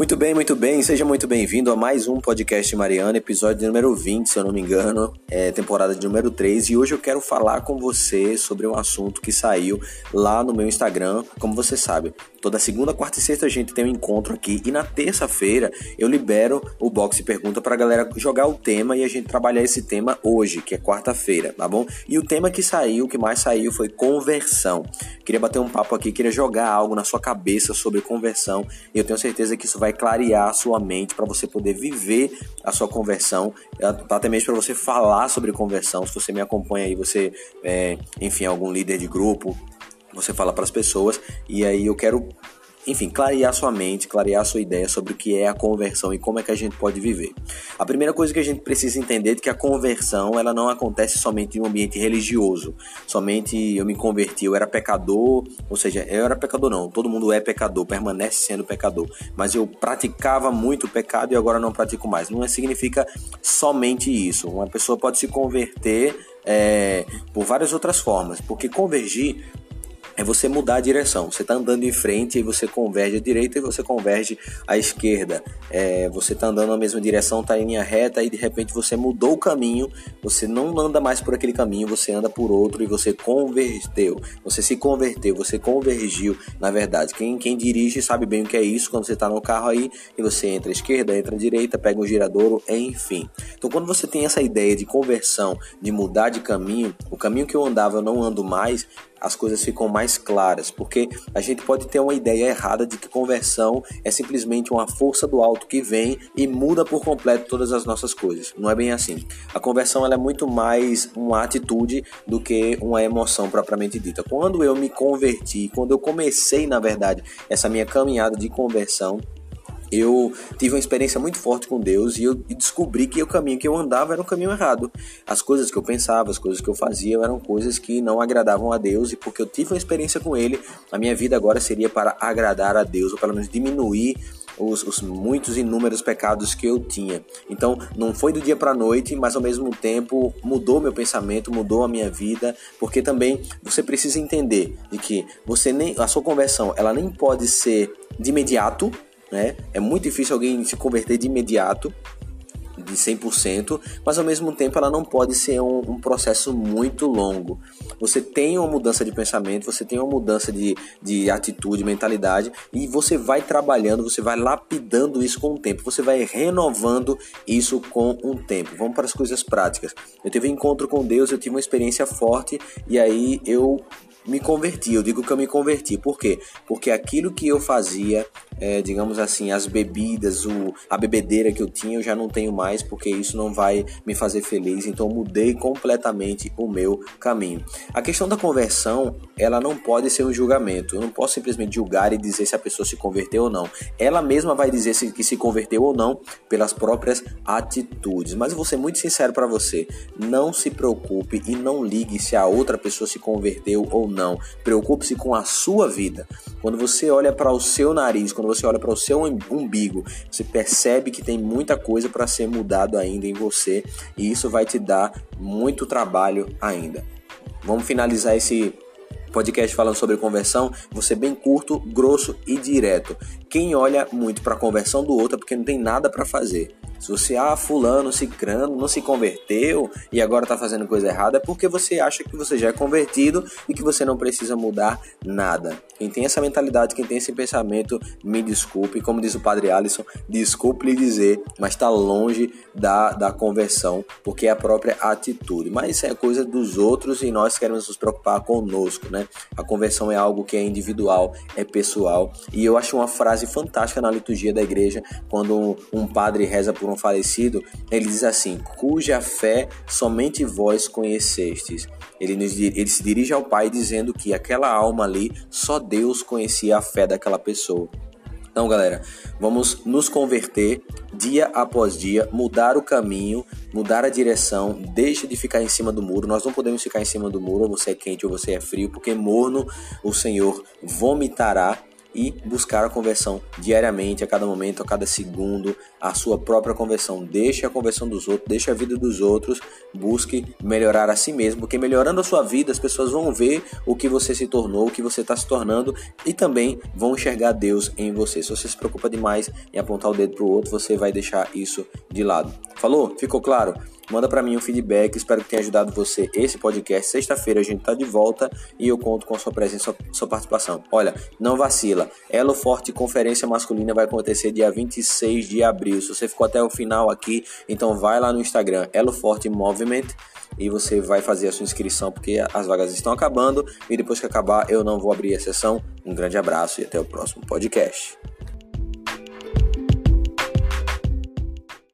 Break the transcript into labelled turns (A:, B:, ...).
A: Muito bem, muito bem. Seja muito bem-vindo a mais um podcast Mariana, episódio número 20, se eu não me engano, é temporada de número 3. E hoje eu quero falar com você sobre um assunto que saiu lá no meu Instagram. Como você sabe, toda segunda, quarta e sexta a gente tem um encontro aqui. E na terça-feira eu libero o box pergunta para a galera jogar o tema e a gente trabalhar esse tema hoje, que é quarta-feira, tá bom? E o tema que saiu, que mais saiu, foi conversão. Queria bater um papo aqui, queria jogar algo na sua cabeça sobre conversão. E eu tenho certeza que isso vai clarear a sua mente para você poder viver a sua conversão, até mesmo para você falar sobre conversão. Se você me acompanha aí, você, é, enfim, algum líder de grupo, você fala para as pessoas e aí eu quero enfim, clarear sua mente, clarear sua ideia sobre o que é a conversão e como é que a gente pode viver. A primeira coisa que a gente precisa entender é que a conversão ela não acontece somente em um ambiente religioso. Somente eu me converti, eu era pecador, ou seja, eu era pecador não, todo mundo é pecador, permanece sendo pecador, mas eu praticava muito pecado e agora não pratico mais. Não significa somente isso. Uma pessoa pode se converter é, por várias outras formas, porque convergir é você mudar a direção. Você está andando em frente e você converge à direita e você converge à esquerda. É, você está andando na mesma direção, está em linha reta e de repente você mudou o caminho. Você não anda mais por aquele caminho, você anda por outro e você converteu. Você se converteu, você convergiu. Na verdade, quem, quem dirige sabe bem o que é isso quando você está no carro aí e você entra à esquerda, entra à direita, pega um giradouro, enfim. Então, quando você tem essa ideia de conversão, de mudar de caminho, o caminho que eu andava eu não ando mais, as coisas ficam mais claras, porque a gente pode ter uma ideia errada de que conversão é simplesmente uma força do alto que vem e muda por completo todas as nossas coisas. Não é bem assim. A conversão é muito mais uma atitude do que uma emoção propriamente dita. Quando eu me converti, quando eu comecei, na verdade, essa minha caminhada de conversão, eu tive uma experiência muito forte com Deus e eu descobri que o caminho que eu andava era um caminho errado. As coisas que eu pensava, as coisas que eu fazia eram coisas que não agradavam a Deus e porque eu tive uma experiência com Ele, a minha vida agora seria para agradar a Deus ou pelo menos diminuir os, os, muitos inúmeros pecados que eu tinha. Então, não foi do dia para a noite, mas ao mesmo tempo mudou meu pensamento, mudou a minha vida, porque também você precisa entender de que você nem a sua conversão, ela nem pode ser de imediato, né? É muito difícil alguém se converter de imediato, de 100%, mas ao mesmo tempo ela não pode ser um, um, processo muito longo. Você tem uma mudança de pensamento, você tem uma mudança de, de atitude, mentalidade, e você vai trabalhando, você vai lapidando isso com o tempo, você vai renovando isso com o tempo. Vamos para as coisas práticas. Eu tive um encontro com Deus, eu tive uma experiência forte, e aí eu me converti. Eu digo que eu me converti. Por quê? Porque aquilo que eu fazia, é, digamos assim, as bebidas, o, a bebedeira que eu tinha, eu já não tenho mais, porque isso não vai me fazer feliz. Então mudei completamente o meu caminho. A questão da conversão, ela não pode ser um julgamento. Eu não posso simplesmente julgar e dizer se a pessoa se converteu ou não. Ela mesma vai dizer se que se converteu ou não pelas próprias atitudes. Mas eu vou ser muito sincero para você. Não se preocupe e não ligue se a outra pessoa se converteu ou não. Preocupe-se com a sua vida. Quando você olha para o seu nariz, quando você olha para o seu umbigo, você percebe que tem muita coisa para ser mudado ainda em você e isso vai te dar muito trabalho ainda. Vamos finalizar esse podcast falando sobre conversão, você bem curto, grosso e direto. Quem olha muito para a conversão do outro é porque não tem nada para fazer. Se você, ah, fulano, cicrano, não se converteu e agora está fazendo coisa errada, é porque você acha que você já é convertido e que você não precisa mudar nada. Quem tem essa mentalidade, quem tem esse pensamento, me desculpe, como diz o padre Alisson, desculpe lhe dizer, mas está longe da, da conversão, porque é a própria atitude. Mas isso é coisa dos outros e nós queremos nos preocupar conosco, né? A conversão é algo que é individual, é pessoal. E eu acho uma frase fantástica na liturgia da igreja, quando um padre reza por falecido, ele diz assim: cuja fé somente vós conhecestes. Ele, nos, ele se dirige ao Pai dizendo que aquela alma ali, só Deus conhecia a fé daquela pessoa. Então, galera, vamos nos converter dia após dia, mudar o caminho, mudar a direção, deixa de ficar em cima do muro. Nós não podemos ficar em cima do muro, ou você é quente ou você é frio, porque morno o Senhor vomitará e buscar a conversão diariamente, a cada momento, a cada segundo, a sua própria conversão. Deixe a conversão dos outros, deixe a vida dos outros, busque melhorar a si mesmo, porque melhorando a sua vida, as pessoas vão ver o que você se tornou, o que você está se tornando e também vão enxergar Deus em você. Se você se preocupa demais em apontar o dedo para o outro, você vai deixar isso de lado. Falou? Ficou claro? Manda para mim um feedback, espero que tenha ajudado você esse podcast. Sexta-feira a gente tá de volta e eu conto com a sua presença, sua, sua participação. Olha, não vacila. Elo Forte Conferência Masculina vai acontecer dia 26 de abril. Se você ficou até o final aqui, então vai lá no Instagram, Elo Forte Movement e você vai fazer a sua inscrição porque as vagas estão acabando e depois que acabar eu não vou abrir a sessão. Um grande abraço e até o próximo podcast.